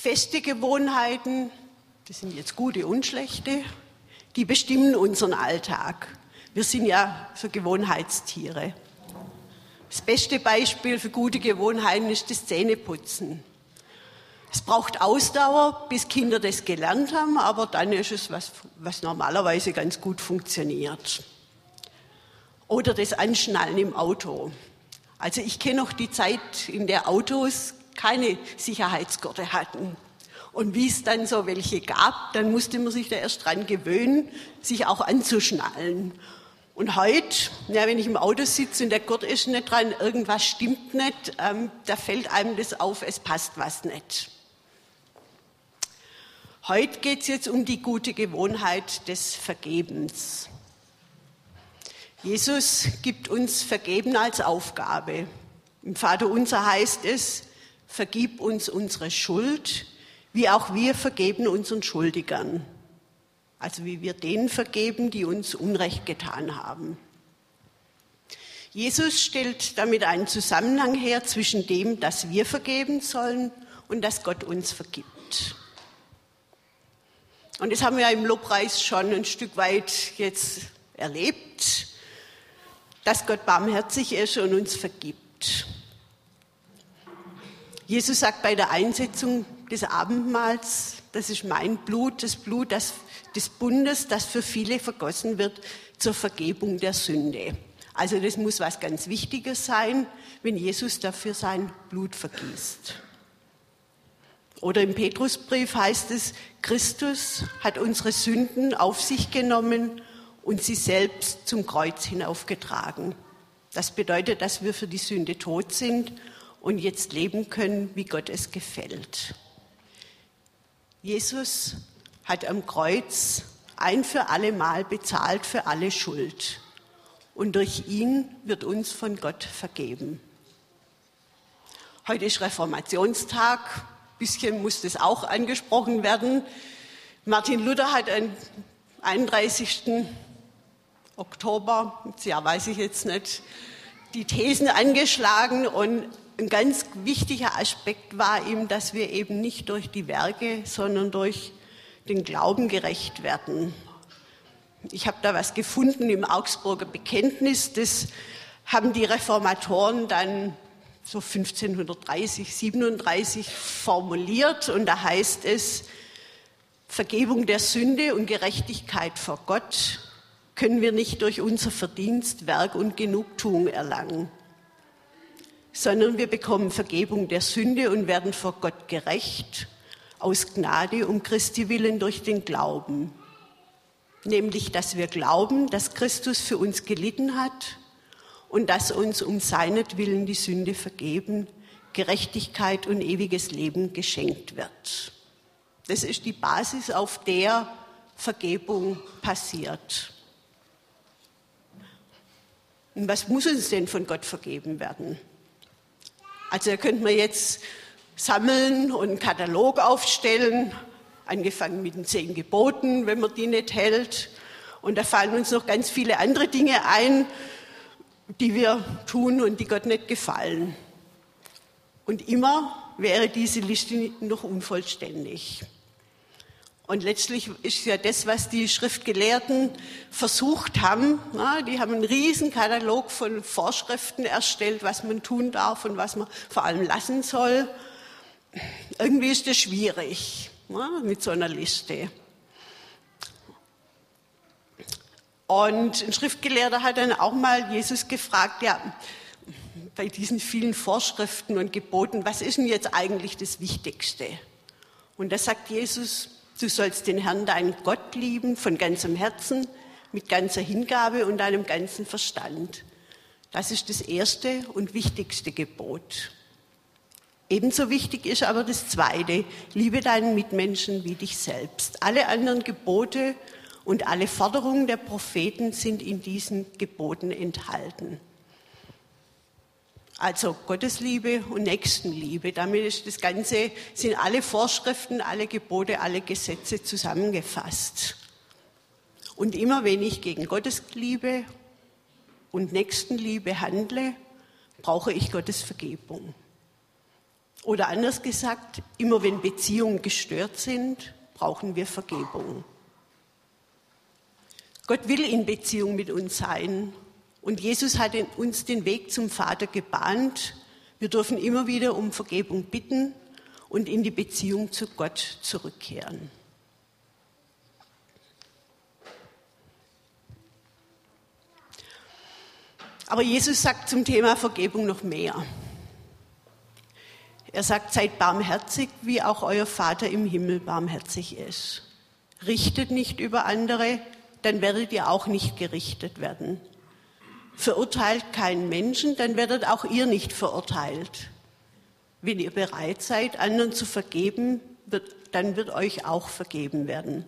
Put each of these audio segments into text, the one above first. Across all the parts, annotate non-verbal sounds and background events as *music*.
Feste Gewohnheiten, das sind jetzt gute und schlechte, die bestimmen unseren Alltag. Wir sind ja so Gewohnheitstiere. Das beste Beispiel für gute Gewohnheiten ist das Zähneputzen. Es braucht Ausdauer, bis Kinder das gelernt haben, aber dann ist es was, was normalerweise ganz gut funktioniert. Oder das Anschnallen im Auto. Also ich kenne noch die Zeit, in der Autos keine Sicherheitsgurte hatten. Und wie es dann so welche gab, dann musste man sich da erst dran gewöhnen, sich auch anzuschnallen. Und heute, ja, wenn ich im Auto sitze und der Gurt ist nicht dran, irgendwas stimmt nicht, ähm, da fällt einem das auf, es passt was nicht. Heute geht es jetzt um die gute Gewohnheit des Vergebens. Jesus gibt uns Vergeben als Aufgabe. Im Vater unser heißt es, vergib uns unsere Schuld, wie auch wir vergeben unseren Schuldigern. Also wie wir denen vergeben, die uns Unrecht getan haben. Jesus stellt damit einen Zusammenhang her zwischen dem, dass wir vergeben sollen und dass Gott uns vergibt. Und das haben wir im Lobpreis schon ein Stück weit jetzt erlebt, dass Gott barmherzig ist und uns vergibt. Jesus sagt bei der Einsetzung des Abendmahls, das ist mein Blut, das Blut das, des Bundes, das für viele vergossen wird zur Vergebung der Sünde. Also das muss was ganz Wichtiges sein, wenn Jesus dafür sein Blut vergießt. Oder im Petrusbrief heißt es, Christus hat unsere Sünden auf sich genommen und sie selbst zum Kreuz hinaufgetragen. Das bedeutet, dass wir für die Sünde tot sind und jetzt leben können, wie Gott es gefällt. Jesus hat am Kreuz ein für alle Mal bezahlt für alle Schuld. Und durch ihn wird uns von Gott vergeben. Heute ist Reformationstag bisschen muss das auch angesprochen werden. Martin Luther hat am 31. Oktober, das Jahr weiß ich jetzt nicht, die Thesen angeschlagen und ein ganz wichtiger Aspekt war ihm, dass wir eben nicht durch die Werke, sondern durch den Glauben gerecht werden. Ich habe da was gefunden im Augsburger Bekenntnis, das haben die Reformatoren dann so 1530, 37 formuliert. Und da heißt es, Vergebung der Sünde und Gerechtigkeit vor Gott können wir nicht durch unser Verdienst, Werk und Genugtuung erlangen, sondern wir bekommen Vergebung der Sünde und werden vor Gott gerecht aus Gnade um Christi willen durch den Glauben. Nämlich, dass wir glauben, dass Christus für uns gelitten hat und dass uns um seinetwillen die Sünde vergeben, Gerechtigkeit und ewiges Leben geschenkt wird. Das ist die Basis, auf der Vergebung passiert. Und was muss uns denn von Gott vergeben werden? Also da könnte man jetzt sammeln und einen Katalog aufstellen, angefangen mit den zehn Geboten, wenn man die nicht hält. Und da fallen uns noch ganz viele andere Dinge ein, die wir tun und die Gott nicht gefallen. Und immer wäre diese Liste noch unvollständig. Und letztlich ist ja das, was die Schriftgelehrten versucht haben. Na, die haben einen riesen Katalog von Vorschriften erstellt, was man tun darf und was man vor allem lassen soll. Irgendwie ist das schwierig na, mit so einer Liste. Und ein Schriftgelehrter hat dann auch mal Jesus gefragt, ja, bei diesen vielen Vorschriften und Geboten, was ist denn jetzt eigentlich das Wichtigste? Und da sagt Jesus, du sollst den Herrn, deinen Gott lieben, von ganzem Herzen, mit ganzer Hingabe und deinem ganzen Verstand. Das ist das erste und wichtigste Gebot. Ebenso wichtig ist aber das zweite, liebe deinen Mitmenschen wie dich selbst. Alle anderen Gebote und alle Forderungen der Propheten sind in diesen Geboten enthalten. Also Gottesliebe und Nächstenliebe. Damit ist das Ganze, sind alle Vorschriften, alle Gebote, alle Gesetze zusammengefasst. Und immer wenn ich gegen Gottesliebe und Nächstenliebe handle, brauche ich Gottes Vergebung. Oder anders gesagt, immer wenn Beziehungen gestört sind, brauchen wir Vergebung. Gott will in Beziehung mit uns sein und Jesus hat uns den Weg zum Vater gebahnt. Wir dürfen immer wieder um Vergebung bitten und in die Beziehung zu Gott zurückkehren. Aber Jesus sagt zum Thema Vergebung noch mehr. Er sagt, seid barmherzig, wie auch euer Vater im Himmel barmherzig ist. Richtet nicht über andere, dann werdet ihr auch nicht gerichtet werden. Verurteilt keinen Menschen, dann werdet auch ihr nicht verurteilt. Wenn ihr bereit seid, anderen zu vergeben, wird, dann wird euch auch vergeben werden.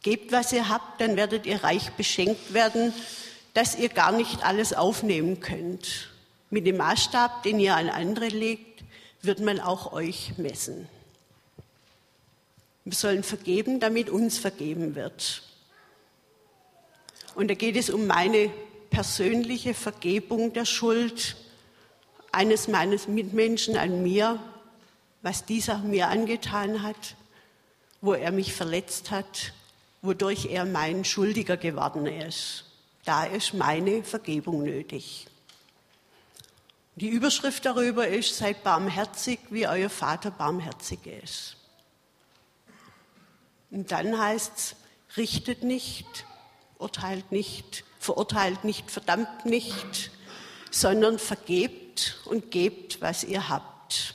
Gebt, was ihr habt, dann werdet ihr reich beschenkt werden, dass ihr gar nicht alles aufnehmen könnt. Mit dem Maßstab, den ihr an andere legt, wird man auch euch messen. Wir sollen vergeben, damit uns vergeben wird. Und da geht es um meine persönliche Vergebung der Schuld eines meines Mitmenschen an mir, was dieser mir angetan hat, wo er mich verletzt hat, wodurch er mein Schuldiger geworden ist. Da ist meine Vergebung nötig. Die Überschrift darüber ist, seid barmherzig, wie euer Vater barmherzig ist. Und dann heißt es, richtet nicht, urteilt nicht, verurteilt nicht, verdammt nicht, sondern vergebt und gebt, was ihr habt.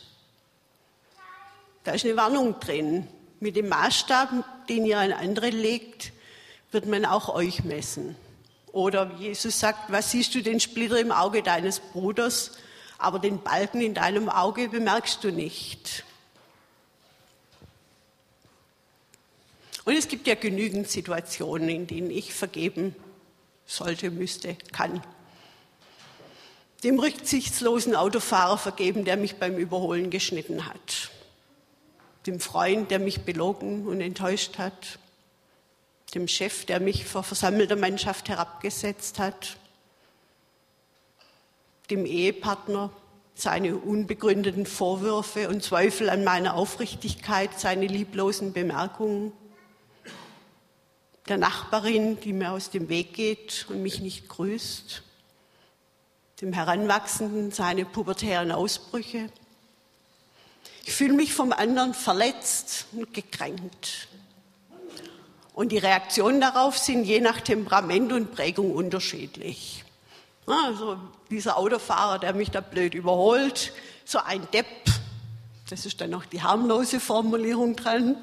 Da ist eine Warnung drin. Mit dem Maßstab, den ihr an andere legt, wird man auch euch messen. Oder Jesus sagt, was siehst du den Splitter im Auge deines Bruders, aber den Balken in deinem Auge bemerkst du nicht. Und es gibt ja genügend Situationen, in denen ich vergeben sollte, müsste, kann. Dem rücksichtslosen Autofahrer vergeben, der mich beim Überholen geschnitten hat. Dem Freund, der mich belogen und enttäuscht hat. Dem Chef, der mich vor versammelter Mannschaft herabgesetzt hat. Dem Ehepartner, seine unbegründeten Vorwürfe und Zweifel an meiner Aufrichtigkeit, seine lieblosen Bemerkungen der Nachbarin, die mir aus dem Weg geht und mich nicht grüßt, dem Heranwachsenden seine pubertären Ausbrüche. Ich fühle mich vom anderen verletzt und gekränkt. Und die Reaktionen darauf sind je nach Temperament und Prägung unterschiedlich. Also dieser Autofahrer, der mich da blöd überholt, so ein Depp, das ist dann noch die harmlose Formulierung dran.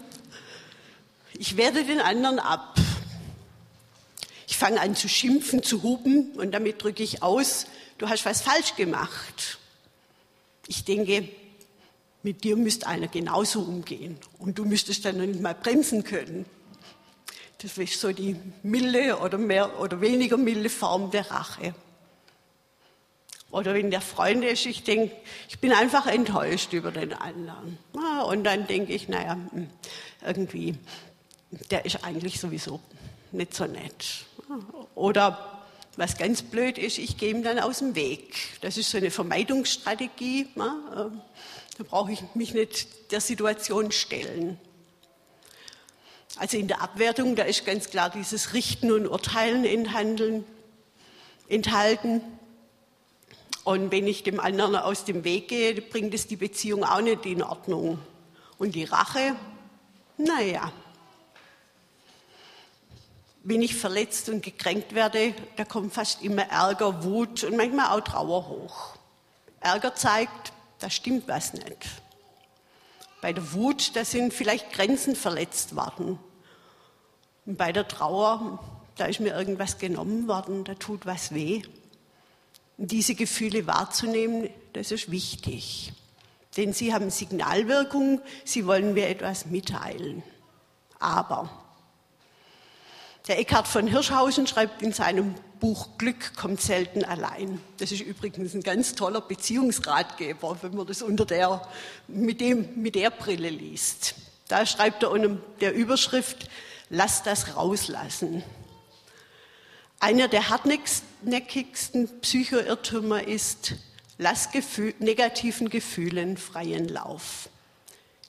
Ich werde den anderen ab fange an zu schimpfen, zu hupen und damit drücke ich aus, du hast was falsch gemacht. Ich denke, mit dir müsste einer genauso umgehen und du müsstest dann noch nicht mal bremsen können. Das ist so die milde oder mehr oder weniger milde Form der Rache. Oder wenn der Freund ist, ich denke, ich bin einfach enttäuscht über den anderen. Und dann denke ich, naja, hm, irgendwie, der ist eigentlich sowieso nicht so nett. Oder was ganz blöd ist, ich gehe ihm dann aus dem Weg. Das ist so eine Vermeidungsstrategie. Da brauche ich mich nicht der Situation stellen. Also in der Abwertung, da ist ganz klar dieses Richten und Urteilen in Handeln enthalten. Und wenn ich dem anderen aus dem Weg gehe, bringt es die Beziehung auch nicht in Ordnung. Und die Rache, naja, wenn ich verletzt und gekränkt werde, da kommt fast immer Ärger, Wut und manchmal auch Trauer hoch. Ärger zeigt, da stimmt was nicht. Bei der Wut, da sind vielleicht Grenzen verletzt worden. Und bei der Trauer, da ist mir irgendwas genommen worden, da tut was weh. Und diese Gefühle wahrzunehmen, das ist wichtig. Denn sie haben Signalwirkung, sie wollen mir etwas mitteilen. Aber der Eckhard von Hirschhausen schreibt in seinem Buch Glück kommt selten allein. Das ist übrigens ein ganz toller Beziehungsratgeber, wenn man das unter der, mit, dem, mit der Brille liest. Da schreibt er unter der Überschrift, lass das rauslassen. Einer der hartnäckigsten Psychoirrtümer ist, lass Gefühl, negativen Gefühlen freien Lauf.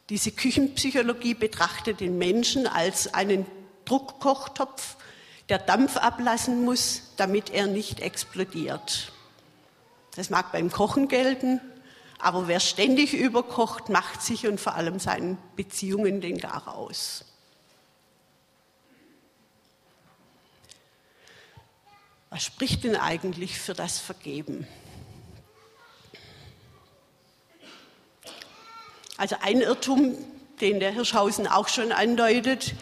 Diese Küchenpsychologie betrachtet den Menschen als einen Druckkochtopf, der Dampf ablassen muss, damit er nicht explodiert. Das mag beim Kochen gelten, aber wer ständig überkocht, macht sich und vor allem seinen Beziehungen den Gar aus. Was spricht denn eigentlich für das Vergeben? Also ein Irrtum, den der Hirschhausen auch schon andeutet,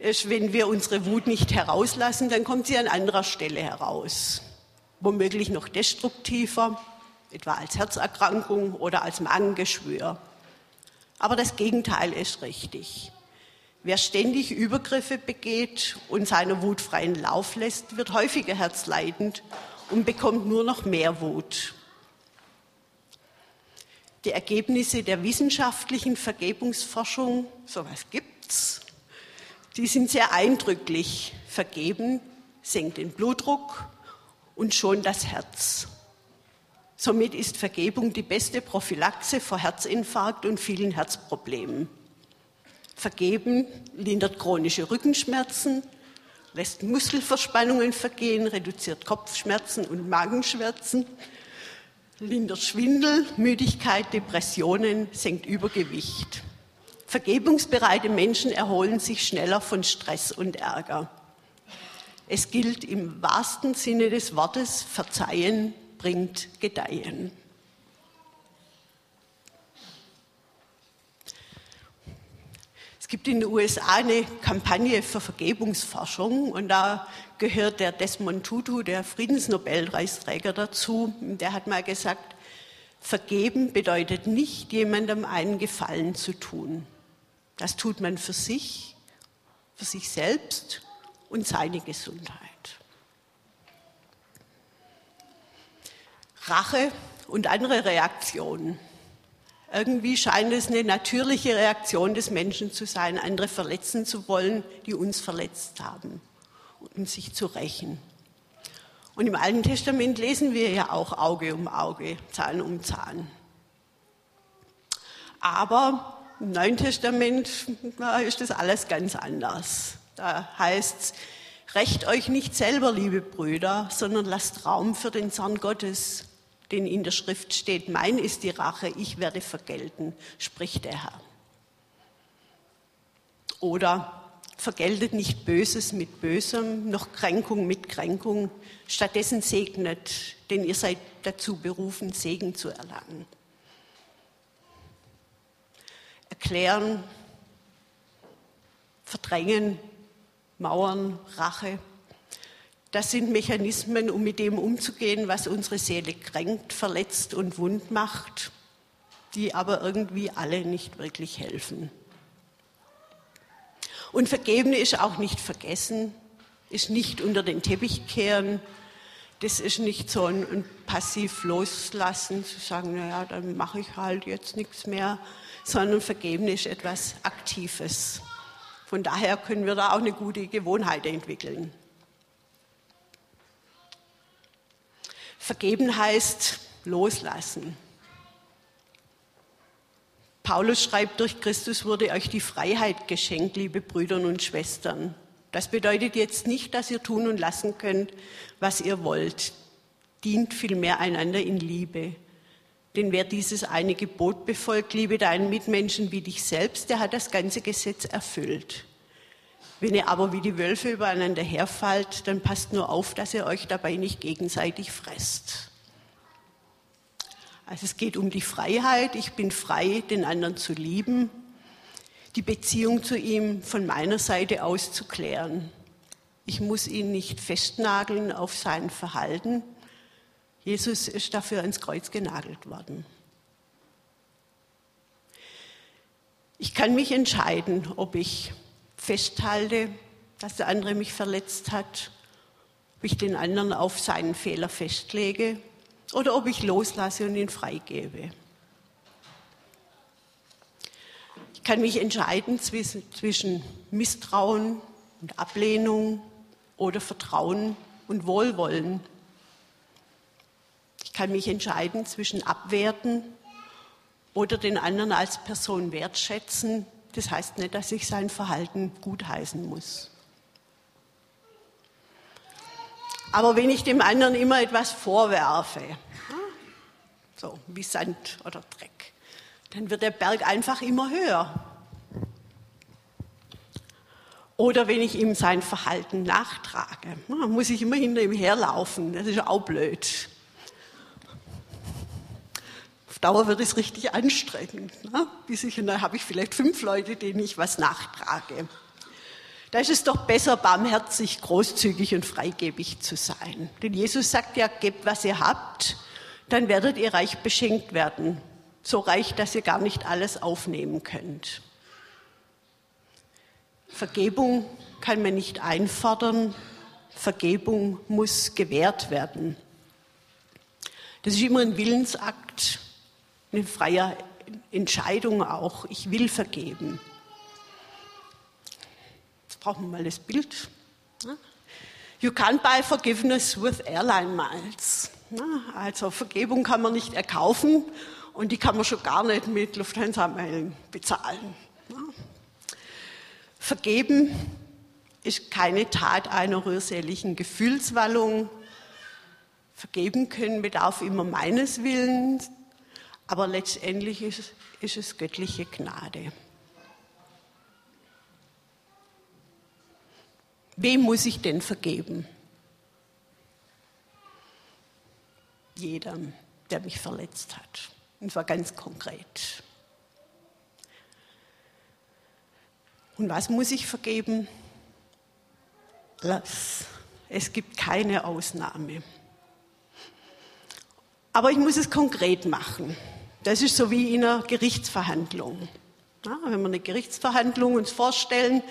ist, wenn wir unsere Wut nicht herauslassen, dann kommt sie an anderer Stelle heraus. Womöglich noch destruktiver, etwa als Herzerkrankung oder als Magengeschwür. Aber das Gegenteil ist richtig. Wer ständig Übergriffe begeht und seiner Wut freien Lauf lässt, wird häufiger herzleidend und bekommt nur noch mehr Wut. Die Ergebnisse der wissenschaftlichen Vergebungsforschung, sowas gibt's, die sind sehr eindrücklich. Vergeben senkt den Blutdruck und schon das Herz. Somit ist Vergebung die beste Prophylaxe vor Herzinfarkt und vielen Herzproblemen. Vergeben lindert chronische Rückenschmerzen, lässt Muskelverspannungen vergehen, reduziert Kopfschmerzen und Magenschmerzen, lindert Schwindel, Müdigkeit, Depressionen, senkt Übergewicht. Vergebungsbereite Menschen erholen sich schneller von Stress und Ärger. Es gilt im wahrsten Sinne des Wortes, Verzeihen bringt Gedeihen. Es gibt in den USA eine Kampagne für Vergebungsforschung und da gehört der Desmond Tutu, der Friedensnobelpreisträger, dazu. Der hat mal gesagt, Vergeben bedeutet nicht, jemandem einen Gefallen zu tun. Das tut man für sich, für sich selbst und seine Gesundheit. Rache und andere Reaktionen. Irgendwie scheint es eine natürliche Reaktion des Menschen zu sein, andere verletzen zu wollen, die uns verletzt haben, und sich zu rächen. Und im Alten Testament lesen wir ja auch Auge um Auge, Zahn um Zahn. Aber im Neuen Testament da ist das alles ganz anders. Da heißt es, rächt euch nicht selber, liebe Brüder, sondern lasst Raum für den Zorn Gottes denn in der Schrift steht, mein ist die Rache, ich werde vergelten, spricht der Herr. Oder vergeltet nicht Böses mit Bösem, noch Kränkung mit Kränkung, stattdessen segnet, denn ihr seid dazu berufen, Segen zu erlangen. Erklären, verdrängen, Mauern, Rache, das sind Mechanismen, um mit dem umzugehen, was unsere Seele kränkt, verletzt und wund macht, die aber irgendwie alle nicht wirklich helfen. Und vergeben ist auch nicht vergessen, ist nicht unter den Teppich kehren. Das ist nicht so ein, ein passiv loslassen, zu sagen, naja, dann mache ich halt jetzt nichts mehr, sondern vergeben ist etwas Aktives. Von daher können wir da auch eine gute Gewohnheit entwickeln. Vergeben heißt loslassen. Paulus schreibt, durch Christus wurde euch die Freiheit geschenkt, liebe Brüder und Schwestern. Das bedeutet jetzt nicht, dass ihr tun und lassen könnt, was ihr wollt. Dient vielmehr einander in Liebe. Denn wer dieses eine Gebot befolgt, liebe deinen Mitmenschen wie dich selbst, der hat das ganze Gesetz erfüllt. Wenn ihr aber wie die Wölfe übereinander herfallt, dann passt nur auf, dass ihr euch dabei nicht gegenseitig fresst. Also es geht um die Freiheit. Ich bin frei, den anderen zu lieben, die Beziehung zu ihm von meiner Seite aus zu klären. Ich muss ihn nicht festnageln auf sein Verhalten. Jesus ist dafür ans Kreuz genagelt worden. Ich kann mich entscheiden, ob ich festhalte, dass der andere mich verletzt hat, ob ich den anderen auf seinen Fehler festlege oder ob ich loslasse und ihn freigebe. Ich kann mich entscheiden zwischen Misstrauen und Ablehnung oder Vertrauen und Wohlwollen. Kann mich entscheiden zwischen abwerten oder den anderen als Person wertschätzen. Das heißt nicht, dass ich sein Verhalten gutheißen muss. Aber wenn ich dem anderen immer etwas vorwerfe, so wie Sand oder Dreck, dann wird der Berg einfach immer höher. Oder wenn ich ihm sein Verhalten nachtrage, muss ich immer hinter ihm herlaufen. Das ist auch blöd. Dauer wird es richtig anstrengend. Ne? Bis ich, dann habe ich vielleicht fünf Leute, denen ich was nachtrage. Da ist es doch besser, barmherzig, großzügig und freigebig zu sein. Denn Jesus sagt ja, gebt, was ihr habt, dann werdet ihr reich beschenkt werden. So reich, dass ihr gar nicht alles aufnehmen könnt. Vergebung kann man nicht einfordern, Vergebung muss gewährt werden. Das ist immer ein Willensakt, eine freie Entscheidung auch. Ich will vergeben. Jetzt brauchen wir mal das Bild. You can't buy forgiveness with airline miles. Also Vergebung kann man nicht erkaufen und die kann man schon gar nicht mit Lufthansa-Meilen bezahlen. Vergeben ist keine Tat einer rührseligen Gefühlswallung. Vergeben können bedarf immer meines Willens, aber letztendlich ist, ist es göttliche Gnade. Wem muss ich denn vergeben? Jedem, der mich verletzt hat. Und zwar ganz konkret. Und was muss ich vergeben? Lass. Es gibt keine Ausnahme. Aber ich muss es konkret machen. Das ist so wie in einer Gerichtsverhandlung. Ja, wenn wir eine Gerichtsverhandlung uns vorstellen,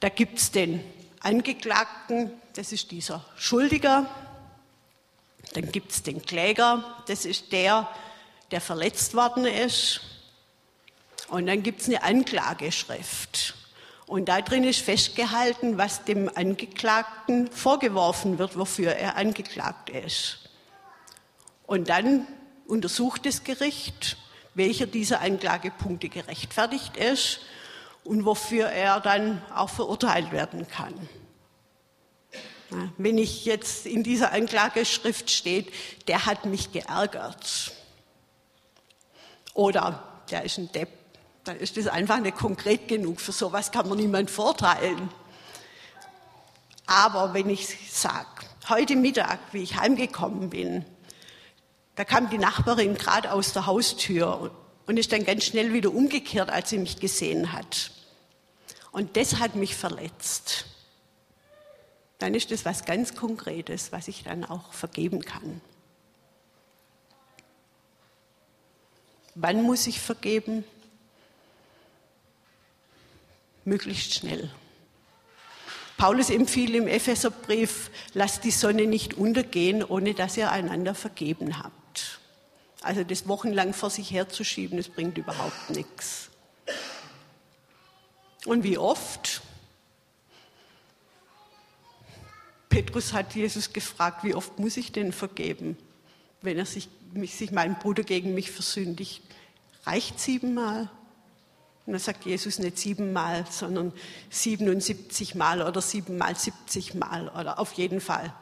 da gibt es den Angeklagten, das ist dieser Schuldiger. Dann gibt es den Kläger, das ist der, der verletzt worden ist. Und dann gibt es eine Anklageschrift. Und da drin ist festgehalten, was dem Angeklagten vorgeworfen wird, wofür er angeklagt ist. Und dann untersucht das Gericht, welcher dieser Anklagepunkte gerechtfertigt ist und wofür er dann auch verurteilt werden kann. Wenn ich jetzt in dieser Anklageschrift steht, der hat mich geärgert oder der ist ein Depp dann ist das einfach nicht konkret genug. Für sowas kann man niemand vorteilen. Aber wenn ich sage, heute Mittag, wie ich heimgekommen bin, da kam die Nachbarin gerade aus der Haustür und ist dann ganz schnell wieder umgekehrt, als sie mich gesehen hat. Und das hat mich verletzt. Dann ist das was ganz Konkretes, was ich dann auch vergeben kann. Wann muss ich vergeben? möglichst schnell. Paulus empfiehlt im Epheserbrief, lasst die Sonne nicht untergehen, ohne dass ihr einander vergeben habt. Also das wochenlang vor sich herzuschieben, das bringt überhaupt nichts. Und wie oft? Petrus hat Jesus gefragt, wie oft muss ich denn vergeben, wenn er sich, sich mein Bruder gegen mich versündigt? Reicht siebenmal? Und dann sagt Jesus nicht siebenmal, sondern 77 Mal oder siebenmal 70 Mal oder auf jeden Fall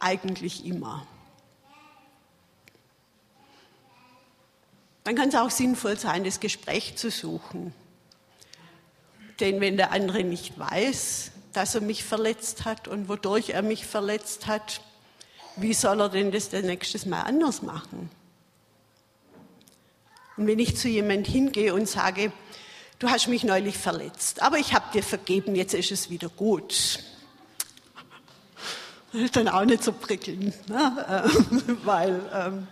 eigentlich immer. Dann kann es auch sinnvoll sein, das Gespräch zu suchen. Denn wenn der andere nicht weiß, dass er mich verletzt hat und wodurch er mich verletzt hat, wie soll er denn das der nächstes Mal anders machen? Und wenn ich zu jemand hingehe und sage, du hast mich neulich verletzt, aber ich habe dir vergeben, jetzt ist es wieder gut. Das dann auch nicht so prickelnd, ne? *laughs* Weil, ähm,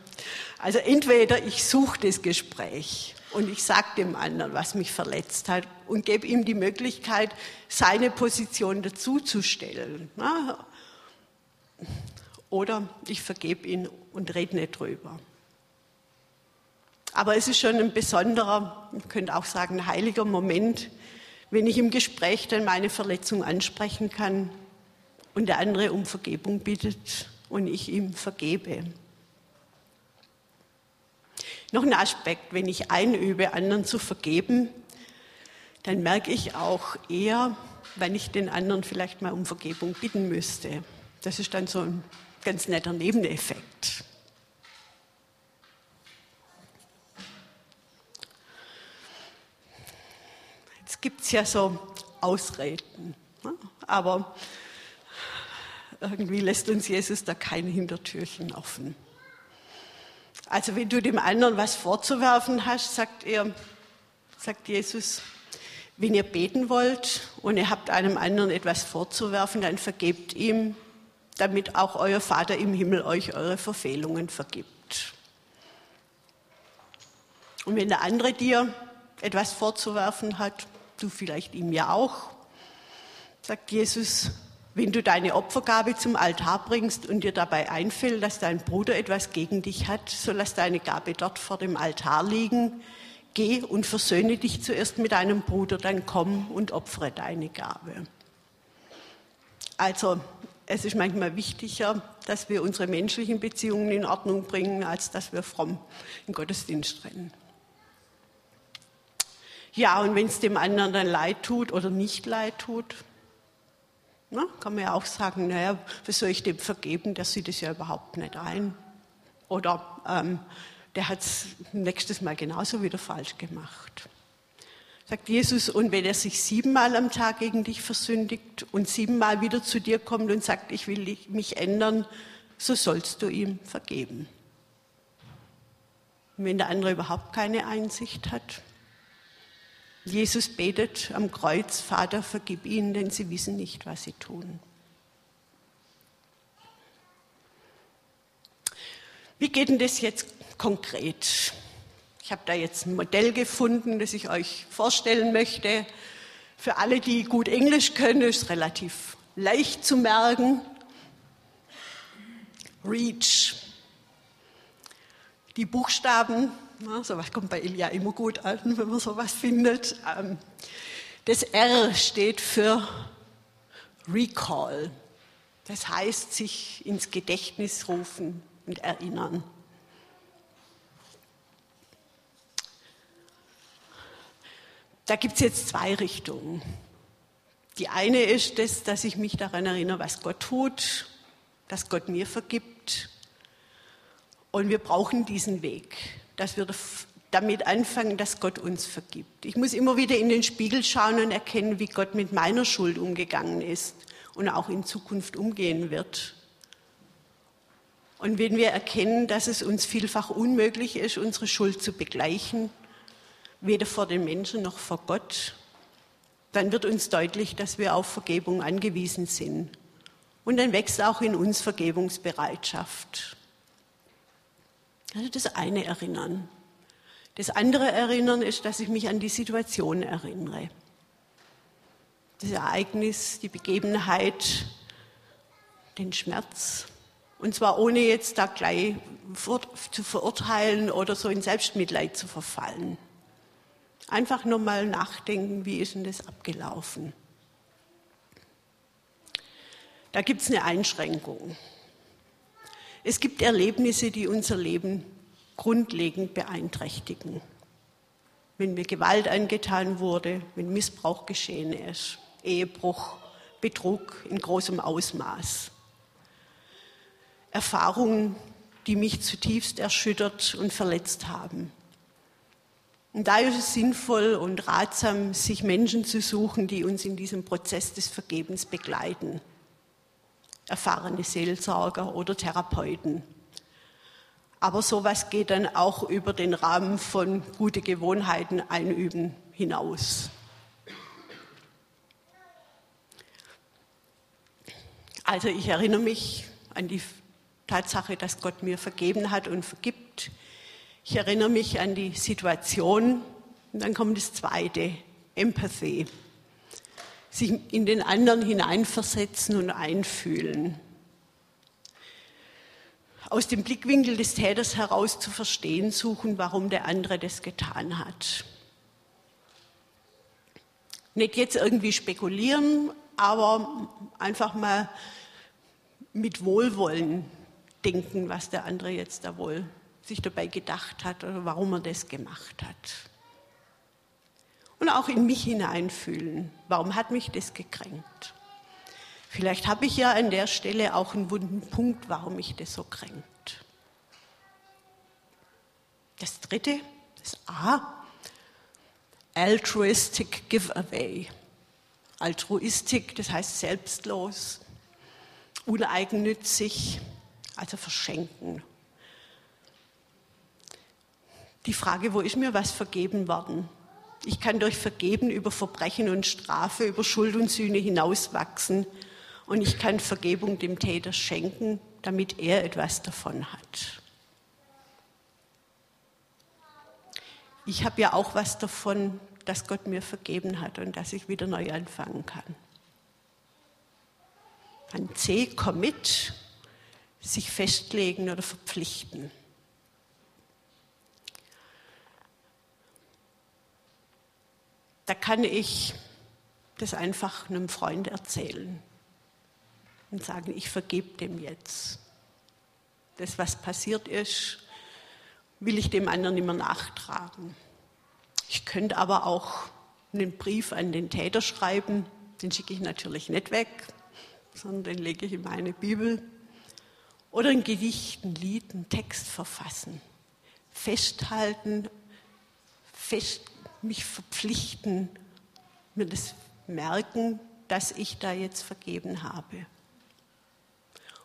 also entweder ich suche das Gespräch und ich sage dem anderen, was mich verletzt hat und gebe ihm die Möglichkeit, seine Position dazuzustellen. Ne? Oder ich vergebe ihn und rede nicht drüber. Aber es ist schon ein besonderer, man könnte auch sagen, ein heiliger Moment, wenn ich im Gespräch dann meine Verletzung ansprechen kann und der andere um Vergebung bittet und ich ihm vergebe. Noch ein Aspekt, wenn ich einübe, anderen zu vergeben, dann merke ich auch eher, wenn ich den anderen vielleicht mal um Vergebung bitten müsste. Das ist dann so ein ganz netter Nebeneffekt. Jetzt gibt es ja so Ausreden, ne? aber irgendwie lässt uns Jesus da kein Hintertürchen offen. Also wenn du dem anderen was vorzuwerfen hast, sagt er, sagt Jesus, wenn ihr beten wollt und ihr habt einem anderen etwas vorzuwerfen, dann vergebt ihm, damit auch euer Vater im Himmel euch eure Verfehlungen vergibt. Und wenn der andere dir etwas vorzuwerfen hat, du vielleicht ihm ja auch, sagt Jesus, wenn du deine Opfergabe zum Altar bringst und dir dabei einfällt, dass dein Bruder etwas gegen dich hat, so lass deine Gabe dort vor dem Altar liegen. Geh und versöhne dich zuerst mit deinem Bruder, dann komm und opfere deine Gabe. Also es ist manchmal wichtiger, dass wir unsere menschlichen Beziehungen in Ordnung bringen, als dass wir fromm in Gottesdienst rennen. Ja, und wenn es dem anderen dann leid tut oder nicht leid tut, na, kann man ja auch sagen, naja, wie soll ich dem vergeben, der sieht es ja überhaupt nicht ein. Oder ähm, der hat es nächstes Mal genauso wieder falsch gemacht. Sagt Jesus, und wenn er sich siebenmal am Tag gegen dich versündigt und siebenmal wieder zu dir kommt und sagt, ich will mich ändern, so sollst du ihm vergeben. Und wenn der andere überhaupt keine Einsicht hat, Jesus betet am Kreuz, Vater, vergib ihnen, denn sie wissen nicht, was sie tun. Wie geht denn das jetzt konkret? Ich habe da jetzt ein Modell gefunden, das ich euch vorstellen möchte. Für alle, die gut Englisch können, ist es relativ leicht zu merken. REACH. Die Buchstaben na, sowas kommt bei Ilja immer gut an, wenn man sowas findet. Ähm, das R steht für Recall. Das heißt, sich ins Gedächtnis rufen und erinnern. Da gibt es jetzt zwei Richtungen. Die eine ist das, dass ich mich daran erinnere, was Gott tut, dass Gott mir vergibt. Und wir brauchen diesen Weg dass wir damit anfangen, dass Gott uns vergibt. Ich muss immer wieder in den Spiegel schauen und erkennen, wie Gott mit meiner Schuld umgegangen ist und auch in Zukunft umgehen wird. Und wenn wir erkennen, dass es uns vielfach unmöglich ist, unsere Schuld zu begleichen, weder vor den Menschen noch vor Gott, dann wird uns deutlich, dass wir auf Vergebung angewiesen sind. Und dann wächst auch in uns Vergebungsbereitschaft. Also das eine Erinnern. Das andere Erinnern ist, dass ich mich an die Situation erinnere. Das Ereignis, die Begebenheit, den Schmerz. Und zwar ohne jetzt da gleich zu verurteilen oder so in Selbstmitleid zu verfallen. Einfach nur mal nachdenken, wie ist denn das abgelaufen? Da gibt es eine Einschränkung. Es gibt Erlebnisse, die unser Leben grundlegend beeinträchtigen. Wenn mir Gewalt angetan wurde, wenn Missbrauch geschehen ist, Ehebruch, Betrug in großem Ausmaß. Erfahrungen, die mich zutiefst erschüttert und verletzt haben. Und da ist es sinnvoll und ratsam, sich Menschen zu suchen, die uns in diesem Prozess des Vergebens begleiten erfahrene Seelsorger oder Therapeuten. Aber sowas geht dann auch über den Rahmen von gute Gewohnheiten einüben hinaus. Also ich erinnere mich an die Tatsache, dass Gott mir vergeben hat und vergibt. Ich erinnere mich an die Situation. Und dann kommt das Zweite, Empathy sich in den anderen hineinversetzen und einfühlen. Aus dem Blickwinkel des Täters heraus zu verstehen suchen, warum der andere das getan hat. Nicht jetzt irgendwie spekulieren, aber einfach mal mit Wohlwollen denken, was der andere jetzt da wohl sich dabei gedacht hat oder warum er das gemacht hat. Und auch in mich hineinfühlen. Warum hat mich das gekränkt? Vielleicht habe ich ja an der Stelle auch einen wunden Punkt, warum mich das so kränkt. Das dritte, das A, altruistic giveaway. Altruistik, das heißt selbstlos, uneigennützig, also verschenken. Die Frage, wo ist mir was vergeben worden? Ich kann durch Vergeben über Verbrechen und Strafe, über Schuld und Sühne hinauswachsen und ich kann Vergebung dem Täter schenken, damit er etwas davon hat. Ich habe ja auch was davon, dass Gott mir vergeben hat und dass ich wieder neu anfangen kann. Ein C, Commit, sich festlegen oder verpflichten. Da kann ich das einfach einem Freund erzählen und sagen, ich vergebe dem jetzt. Das, was passiert ist, will ich dem anderen immer nachtragen. Ich könnte aber auch einen Brief an den Täter schreiben, den schicke ich natürlich nicht weg, sondern den lege ich in meine Bibel oder ein Gedicht, ein Lied, einen Text verfassen. Festhalten, fest, mich verpflichten, mir das merken, dass ich da jetzt vergeben habe.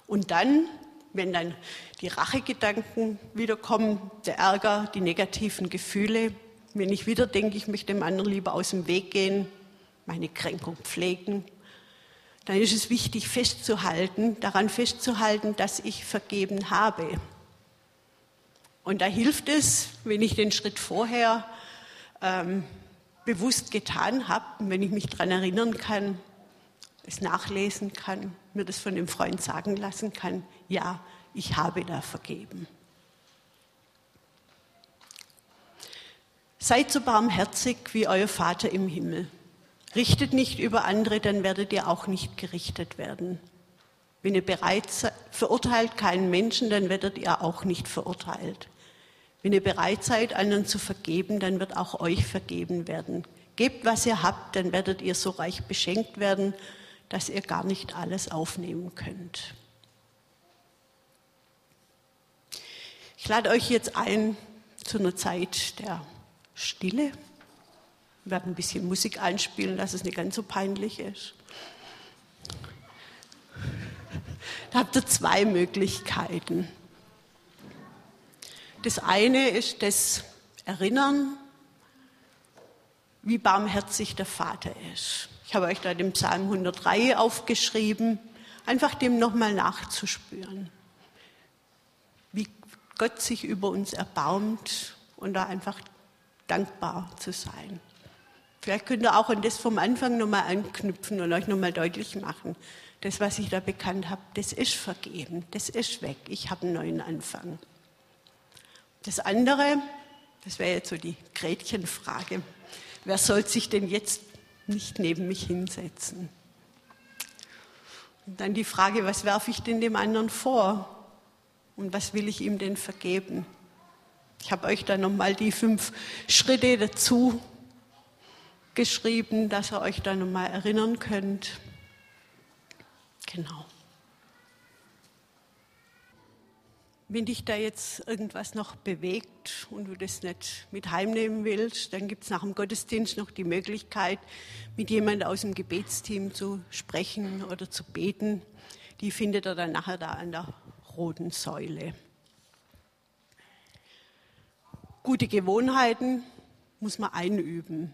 Und dann, wenn dann die Rachegedanken wiederkommen, der Ärger, die negativen Gefühle, wenn ich wieder denke, ich möchte dem anderen lieber aus dem Weg gehen, meine Kränkung pflegen, dann ist es wichtig festzuhalten, daran festzuhalten, dass ich vergeben habe. Und da hilft es, wenn ich den Schritt vorher ähm, bewusst getan habe, wenn ich mich daran erinnern kann, es nachlesen kann, mir das von dem Freund sagen lassen kann, ja, ich habe da vergeben. Seid so barmherzig wie euer Vater im Himmel. Richtet nicht über andere, dann werdet ihr auch nicht gerichtet werden. Wenn ihr bereit seid, verurteilt keinen Menschen, dann werdet ihr auch nicht verurteilt. Wenn ihr bereit seid, anderen zu vergeben, dann wird auch euch vergeben werden. Gebt, was ihr habt, dann werdet ihr so reich beschenkt werden, dass ihr gar nicht alles aufnehmen könnt. Ich lade euch jetzt ein zu einer Zeit der Stille. Wir werden ein bisschen Musik einspielen, dass es nicht ganz so peinlich ist. Da habt ihr zwei Möglichkeiten. Das eine ist das Erinnern, wie barmherzig der Vater ist. Ich habe euch da den Psalm 103 aufgeschrieben, einfach dem nochmal nachzuspüren, wie Gott sich über uns erbarmt und da einfach dankbar zu sein. Vielleicht könnt ihr auch an das vom Anfang nochmal anknüpfen und euch nochmal deutlich machen. Das, was ich da bekannt habe, das ist vergeben, das ist weg. Ich habe einen neuen Anfang. Das andere, das wäre jetzt so die Gretchenfrage. Wer soll sich denn jetzt nicht neben mich hinsetzen? Und dann die Frage, was werfe ich denn dem anderen vor? Und was will ich ihm denn vergeben? Ich habe euch da nochmal die fünf Schritte dazu geschrieben, dass ihr euch da nochmal erinnern könnt. Genau. Wenn dich da jetzt irgendwas noch bewegt und du das nicht mit heimnehmen willst, dann gibt es nach dem Gottesdienst noch die Möglichkeit, mit jemand aus dem Gebetsteam zu sprechen oder zu beten. Die findet ihr dann nachher da an der roten Säule. Gute Gewohnheiten muss man einüben.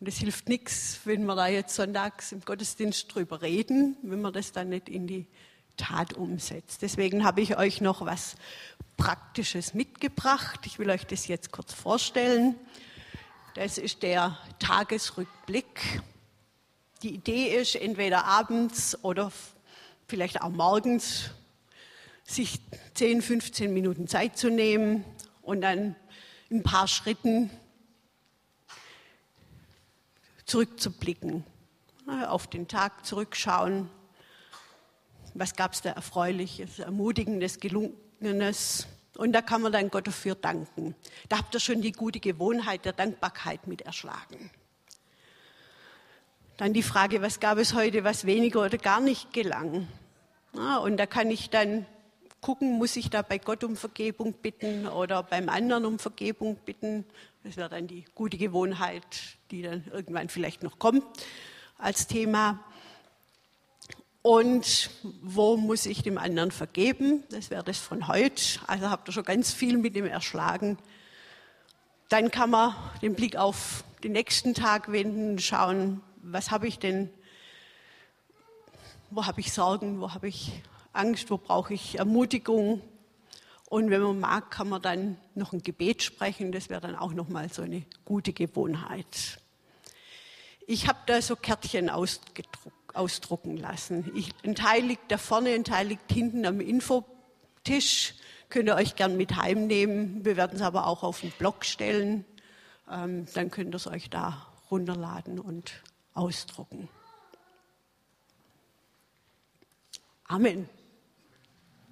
Und es hilft nichts, wenn wir da jetzt sonntags im Gottesdienst drüber reden, wenn man das dann nicht in die Tat umsetzt. Deswegen habe ich euch noch was Praktisches mitgebracht. Ich will euch das jetzt kurz vorstellen. Das ist der Tagesrückblick. Die Idee ist, entweder abends oder vielleicht auch morgens sich 10, 15 Minuten Zeit zu nehmen und dann ein paar Schritten zurückzublicken, auf den Tag zurückschauen. Was gab es da Erfreuliches, Ermutigendes, Gelungenes? Und da kann man dann Gott dafür danken. Da habt ihr schon die gute Gewohnheit der Dankbarkeit mit erschlagen. Dann die Frage, was gab es heute, was weniger oder gar nicht gelang. Ja, und da kann ich dann gucken, muss ich da bei Gott um Vergebung bitten oder beim anderen um Vergebung bitten. Das wäre dann die gute Gewohnheit, die dann irgendwann vielleicht noch kommt als Thema. Und wo muss ich dem anderen vergeben? Das wäre das von heute. Also habt ihr schon ganz viel mit dem erschlagen. Dann kann man den Blick auf den nächsten Tag wenden schauen, was habe ich denn, wo habe ich Sorgen, wo habe ich Angst, wo brauche ich Ermutigung. Und wenn man mag, kann man dann noch ein Gebet sprechen. Das wäre dann auch nochmal so eine gute Gewohnheit. Ich habe da so Kärtchen ausdrucken lassen. Ich, ein Teil liegt da vorne, ein Teil liegt hinten am Infotisch. Könnt ihr euch gern mit heimnehmen. Wir werden es aber auch auf den Blog stellen. Ähm, dann könnt ihr es euch da runterladen und ausdrucken. Amen.